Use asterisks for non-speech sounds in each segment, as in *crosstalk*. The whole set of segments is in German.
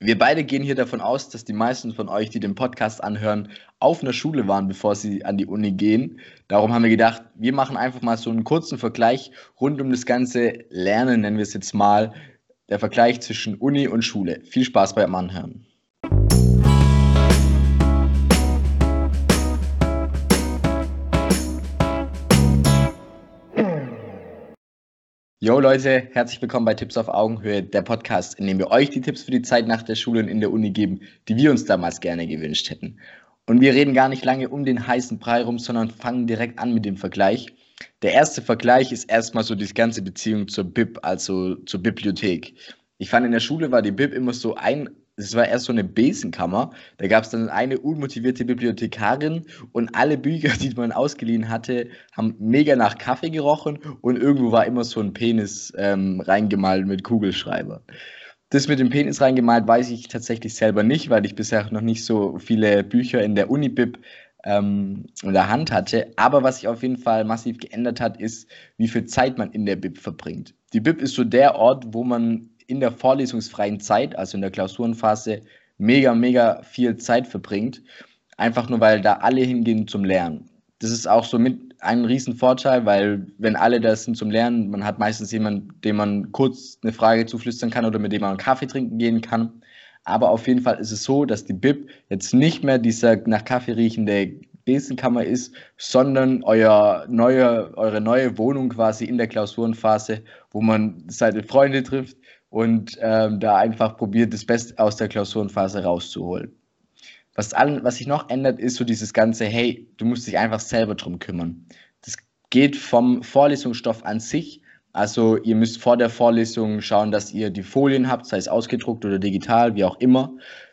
Wir beide gehen hier davon aus, dass die meisten von euch, die den Podcast anhören, auf einer Schule waren, bevor sie an die Uni gehen. Darum haben wir gedacht, wir machen einfach mal so einen kurzen Vergleich rund um das ganze Lernen, nennen wir es jetzt mal. Der Vergleich zwischen Uni und Schule. Viel Spaß beim Anhören. Jo Leute, herzlich willkommen bei Tipps auf Augenhöhe, der Podcast, in dem wir euch die Tipps für die Zeit nach der Schule und in der Uni geben, die wir uns damals gerne gewünscht hätten. Und wir reden gar nicht lange um den heißen Brei rum, sondern fangen direkt an mit dem Vergleich. Der erste Vergleich ist erstmal so die ganze Beziehung zur Bib, also zur Bibliothek. Ich fand in der Schule war die Bib immer so ein es war erst so eine Besenkammer. Da gab es dann eine unmotivierte Bibliothekarin und alle Bücher, die man ausgeliehen hatte, haben mega nach Kaffee gerochen und irgendwo war immer so ein Penis ähm, reingemalt mit Kugelschreiber. Das mit dem Penis reingemalt weiß ich tatsächlich selber nicht, weil ich bisher noch nicht so viele Bücher in der Unibib ähm, in der Hand hatte. Aber was sich auf jeden Fall massiv geändert hat, ist, wie viel Zeit man in der Bib verbringt. Die Bib ist so der Ort, wo man in der vorlesungsfreien Zeit, also in der Klausurenphase, mega, mega viel Zeit verbringt. Einfach nur, weil da alle hingehen zum Lernen. Das ist auch so mit ein Riesenvorteil, weil wenn alle da sind zum Lernen, man hat meistens jemanden, dem man kurz eine Frage zuflüstern kann oder mit dem man einen Kaffee trinken gehen kann. Aber auf jeden Fall ist es so, dass die Bib jetzt nicht mehr dieser nach Kaffee riechende Besenkammer ist, sondern euer neue, eure neue Wohnung quasi in der Klausurenphase, wo man seine Freunde trifft, und ähm, da einfach probiert, das Beste aus der Klausurenphase rauszuholen. Was, allen, was sich noch ändert, ist so dieses ganze, hey, du musst dich einfach selber drum kümmern. Das geht vom Vorlesungsstoff an sich. Also ihr müsst vor der Vorlesung schauen, dass ihr die Folien habt, sei es ausgedruckt oder digital, wie auch immer,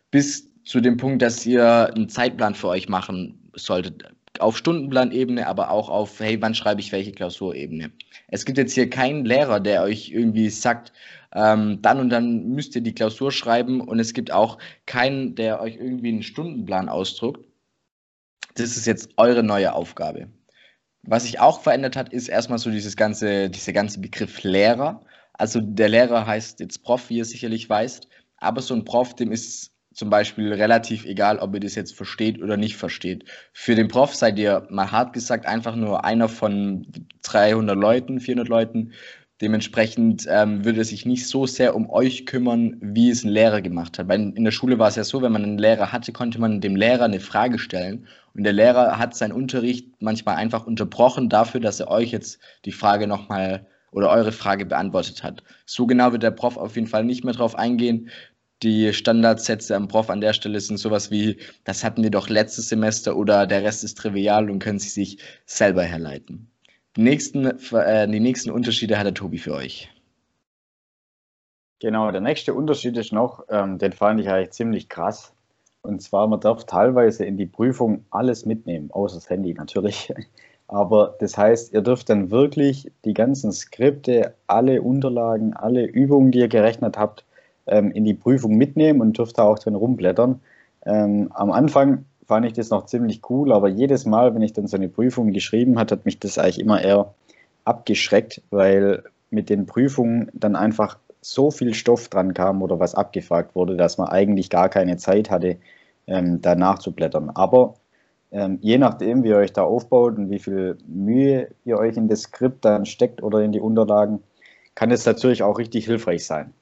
bis zu dem Punkt, dass ihr einen Zeitplan für euch machen solltet. Auf Stundenplanebene, aber auch auf, hey, wann schreibe ich welche Klausurebene. Es gibt jetzt hier keinen Lehrer, der euch irgendwie sagt, ähm, dann und dann müsst ihr die Klausur schreiben und es gibt auch keinen, der euch irgendwie einen Stundenplan ausdruckt. Das ist jetzt eure neue Aufgabe. Was sich auch verändert hat, ist erstmal so dieses ganze, dieser ganze Begriff Lehrer. Also der Lehrer heißt jetzt Prof, wie ihr sicherlich weißt, aber so ein Prof, dem ist zum Beispiel relativ egal, ob ihr das jetzt versteht oder nicht versteht. Für den Prof seid ihr mal hart gesagt einfach nur einer von 300 Leuten, 400 Leuten, Dementsprechend ähm, würde es sich nicht so sehr um euch kümmern, wie es ein Lehrer gemacht hat. Weil in der Schule war es ja so, wenn man einen Lehrer hatte, konnte man dem Lehrer eine Frage stellen. Und der Lehrer hat seinen Unterricht manchmal einfach unterbrochen dafür, dass er euch jetzt die Frage nochmal oder eure Frage beantwortet hat. So genau wird der Prof auf jeden Fall nicht mehr drauf eingehen. Die Standardsätze am Prof an der Stelle sind sowas wie, das hatten wir doch letztes Semester oder der Rest ist trivial und können sie sich selber herleiten. Die nächsten, äh, die nächsten Unterschiede hat der Tobi für euch. Genau, der nächste Unterschied ist noch, ähm, den fand ich eigentlich ziemlich krass. Und zwar, man darf teilweise in die Prüfung alles mitnehmen, außer das Handy natürlich. *laughs* Aber das heißt, ihr dürft dann wirklich die ganzen Skripte, alle Unterlagen, alle Übungen, die ihr gerechnet habt, ähm, in die Prüfung mitnehmen und dürft da auch drin rumblättern. Ähm, am Anfang fand ich das noch ziemlich cool, aber jedes Mal, wenn ich dann so eine Prüfung geschrieben hat, hat mich das eigentlich immer eher abgeschreckt, weil mit den Prüfungen dann einfach so viel Stoff dran kam oder was abgefragt wurde, dass man eigentlich gar keine Zeit hatte, ähm, da nachzublättern. Aber ähm, je nachdem, wie ihr euch da aufbaut und wie viel Mühe ihr euch in das Skript dann steckt oder in die Unterlagen, kann es natürlich auch richtig hilfreich sein.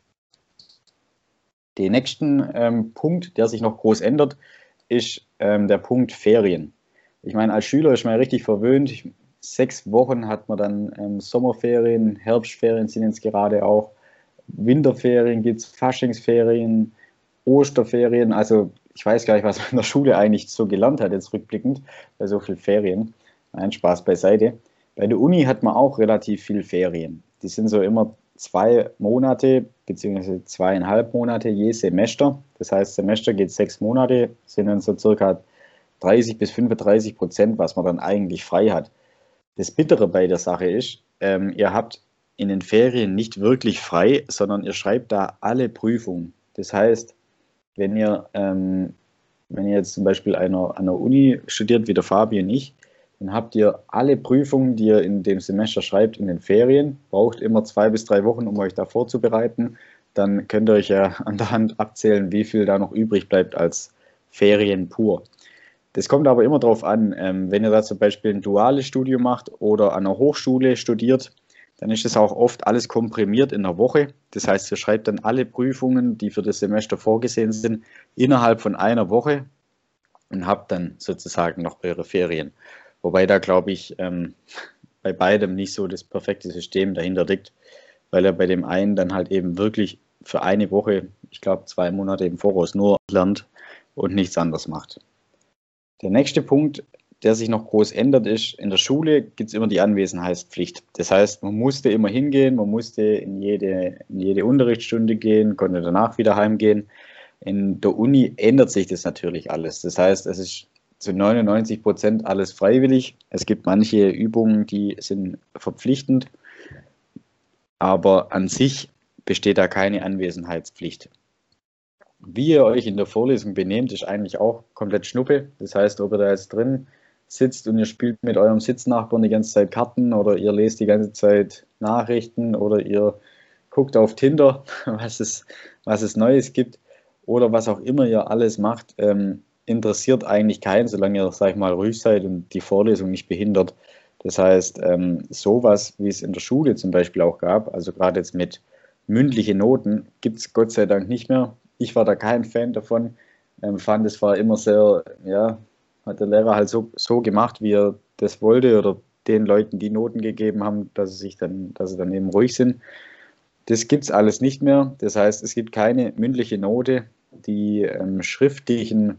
Den nächsten ähm, Punkt, der sich noch groß ändert, ist ähm, der Punkt Ferien. Ich meine, als Schüler ist man ja richtig verwöhnt. Ich, sechs Wochen hat man dann ähm, Sommerferien, Herbstferien sind jetzt gerade auch, Winterferien gibt es, Faschingsferien, Osterferien. Also ich weiß gar nicht, was man in der Schule eigentlich so gelernt hat, jetzt rückblickend, bei so vielen Ferien. Nein, Spaß beiseite. Bei der Uni hat man auch relativ viel Ferien. Die sind so immer zwei Monate beziehungsweise zweieinhalb Monate je Semester. Das heißt, Semester geht sechs Monate, sind dann so circa 30 bis 35 Prozent, was man dann eigentlich frei hat. Das Bittere bei der Sache ist, ähm, ihr habt in den Ferien nicht wirklich frei, sondern ihr schreibt da alle Prüfungen. Das heißt, wenn ihr, ähm, wenn ihr jetzt zum Beispiel einer, an der Uni studiert, wie der Fabi und ich, dann habt ihr alle Prüfungen, die ihr in dem Semester schreibt, in den Ferien. Braucht immer zwei bis drei Wochen, um euch da vorzubereiten. dann könnt ihr euch ja *laughs* an der Hand abzählen, wie viel da noch übrig bleibt als Ferien pur. Das kommt aber immer darauf an, ähm, wenn ihr da zum Beispiel ein duales Studium macht oder an einer Hochschule studiert, dann ist es auch oft alles komprimiert in einer Woche. Das heißt, ihr schreibt dann alle Prüfungen, die für das Semester vorgesehen sind, innerhalb von einer Woche und habt dann sozusagen noch eure Ferien. Wobei da, glaube ich, ähm, bei beidem nicht so das perfekte System dahinter liegt, weil er bei dem einen dann halt eben wirklich für eine Woche, ich glaube zwei Monate im Voraus nur lernt und nichts anderes macht. Der nächste Punkt, der sich noch groß ändert, ist, in der Schule gibt es immer die Anwesenheitspflicht. Das heißt, man musste immer hingehen, man musste in jede, in jede Unterrichtsstunde gehen, konnte danach wieder heimgehen. In der Uni ändert sich das natürlich alles. Das heißt, es ist zu 99 Prozent alles freiwillig. Es gibt manche Übungen, die sind verpflichtend, aber an sich besteht da keine Anwesenheitspflicht. Wie ihr euch in der Vorlesung benehmt, ist eigentlich auch komplett Schnuppe. Das heißt, ob ihr da jetzt drin sitzt und ihr spielt mit eurem Sitznachbarn die ganze Zeit Karten oder ihr lest die ganze Zeit Nachrichten oder ihr guckt auf Tinder, *laughs* was es, was es Neues gibt oder was auch immer ihr alles macht, ähm, interessiert eigentlich keinen, solange ihr, sag ich mal, ruhig seid und die Vorlesung nicht behindert. Das heißt, ähm, sowas, wie es in der Schule zum Beispiel auch gab, also gerade jetzt mit mündlichen Noten, gibt es Gott sei Dank nicht mehr. Ich war da kein Fan davon, ähm, fand es war immer sehr, ja, hat der Lehrer halt so, so gemacht, wie er das wollte oder den Leuten die Noten gegeben haben, dass sie sich dann, dass sie dann eben ruhig sind. Das gibt es alles nicht mehr. Das heißt, es gibt keine mündliche Note. Die ähm, schriftlichen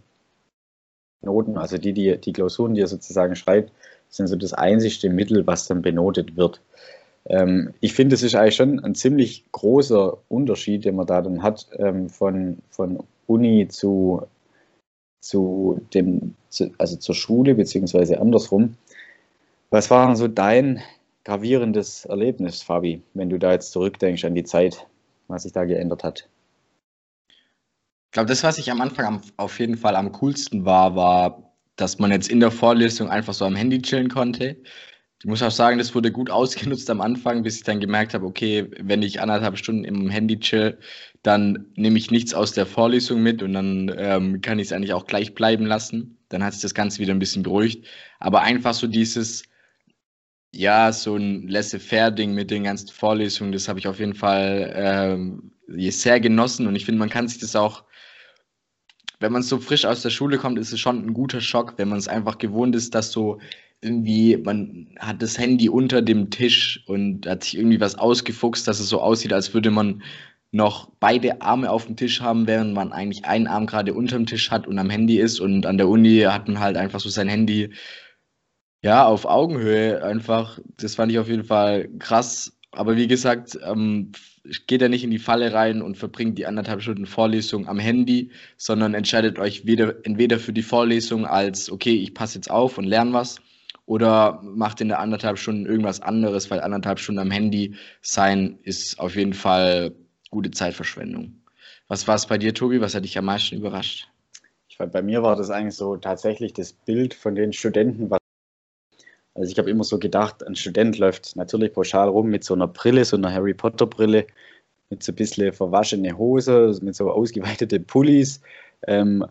Noten, also die, die, die Klausuren, die er sozusagen schreibt, sind so das einzigste Mittel, was dann benotet wird. Ähm, ich finde, es ist eigentlich schon ein ziemlich großer Unterschied, den man da dann hat ähm, von, von Uni zu, zu dem, zu, also zur Schule, beziehungsweise andersrum. Was war denn so dein gravierendes Erlebnis, Fabi, wenn du da jetzt zurückdenkst an die Zeit, was sich da geändert hat? Glaube, das, was ich am Anfang am, auf jeden Fall am coolsten war, war, dass man jetzt in der Vorlesung einfach so am Handy chillen konnte. Ich muss auch sagen, das wurde gut *laughs* ausgenutzt am Anfang, bis ich dann gemerkt habe, okay, wenn ich anderthalb Stunden im Handy chill, dann nehme ich nichts aus der Vorlesung mit und dann ähm, kann ich es eigentlich auch gleich bleiben lassen. Dann hat sich das Ganze wieder ein bisschen beruhigt. Aber einfach so dieses, ja, so ein laissez-faire-Ding mit den ganzen Vorlesungen, das habe ich auf jeden Fall ähm, sehr genossen und ich finde, man kann sich das auch wenn man so frisch aus der Schule kommt, ist es schon ein guter Schock, wenn man es einfach gewohnt ist, dass so irgendwie, man hat das Handy unter dem Tisch und hat sich irgendwie was ausgefuchst, dass es so aussieht, als würde man noch beide Arme auf dem Tisch haben, während man eigentlich einen Arm gerade unter dem Tisch hat und am Handy ist. Und an der Uni hat man halt einfach so sein Handy ja auf Augenhöhe einfach. Das fand ich auf jeden Fall krass. Aber wie gesagt, ähm, geht er nicht in die Falle rein und verbringt die anderthalb Stunden Vorlesung am Handy, sondern entscheidet euch weder, entweder für die Vorlesung als, okay, ich passe jetzt auf und lerne was oder macht in der anderthalb Stunden irgendwas anderes, weil anderthalb Stunden am Handy sein ist auf jeden Fall gute Zeitverschwendung. Was war es bei dir, Tobi? Was hat dich am meisten überrascht? Ich, bei mir war das eigentlich so tatsächlich das Bild von den Studenten. Also ich habe immer so gedacht, ein Student läuft natürlich pauschal rum mit so einer Brille, so einer Harry Potter Brille, mit so ein bisschen verwaschene Hose, mit so ausgeweitete Pullis. Ähm,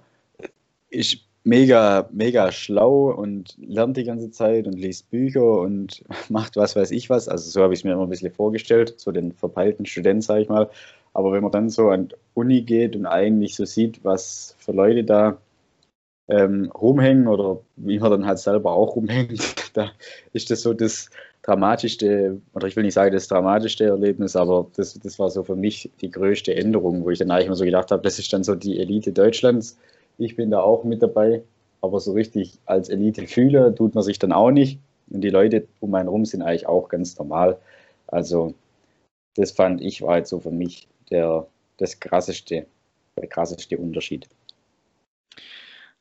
ich mega, mega schlau und lernt die ganze Zeit und liest Bücher und *laughs* macht was weiß ich was. Also so habe ich es mir immer ein bisschen vorgestellt, so den verpeilten Student, sage ich mal. Aber wenn man dann so an die Uni geht und eigentlich so sieht, was für Leute da ähm, rumhängen oder wie man dann halt selber auch rumhängt, *laughs* da ist das so das dramatischste, oder ich will nicht sagen das dramatischste Erlebnis, aber das, das war so für mich die größte Änderung, wo ich dann eigentlich immer so gedacht habe, das ist dann so die Elite Deutschlands ich bin da auch mit dabei, aber so richtig als Elite-Fühler tut man sich dann auch nicht. Und die Leute um einen rum sind eigentlich auch ganz normal. Also das fand ich war jetzt so für mich der, das krasseste, der krasseste Unterschied.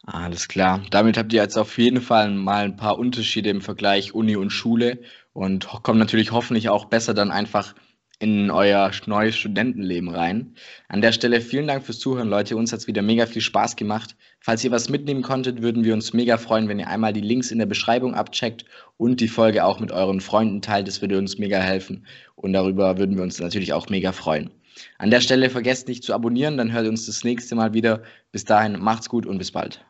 Alles klar. Damit habt ihr jetzt auf jeden Fall mal ein paar Unterschiede im Vergleich Uni und Schule und kommt natürlich hoffentlich auch besser dann einfach in euer neues Studentenleben rein. An der Stelle vielen Dank fürs Zuhören, Leute. Uns hat es wieder mega viel Spaß gemacht. Falls ihr was mitnehmen konntet, würden wir uns mega freuen, wenn ihr einmal die Links in der Beschreibung abcheckt und die Folge auch mit euren Freunden teilt. Das würde uns mega helfen. Und darüber würden wir uns natürlich auch mega freuen. An der Stelle vergesst nicht zu abonnieren, dann hört ihr uns das nächste Mal wieder. Bis dahin, macht's gut und bis bald.